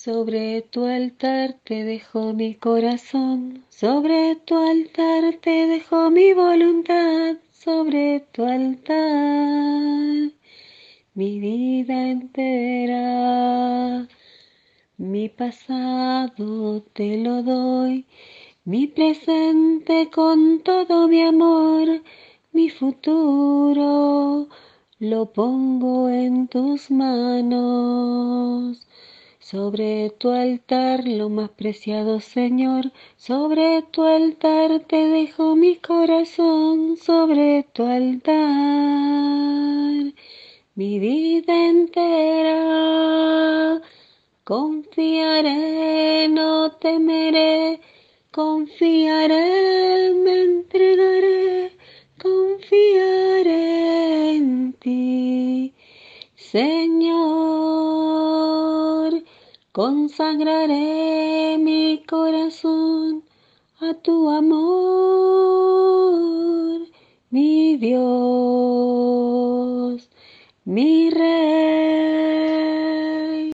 Sobre tu altar te dejo mi corazón, sobre tu altar te dejo mi voluntad, sobre tu altar mi vida entera. Mi pasado te lo doy, mi presente con todo mi amor, mi futuro lo pongo en tus manos. Sobre tu altar, lo más preciado Señor, sobre tu altar te dejo mi corazón, sobre tu altar mi vida entera. Confiaré, no temeré, confiaré, me entregaré, confiaré en ti, Señor. Consagraré mi corazón a tu amor, mi Dios, mi Rey.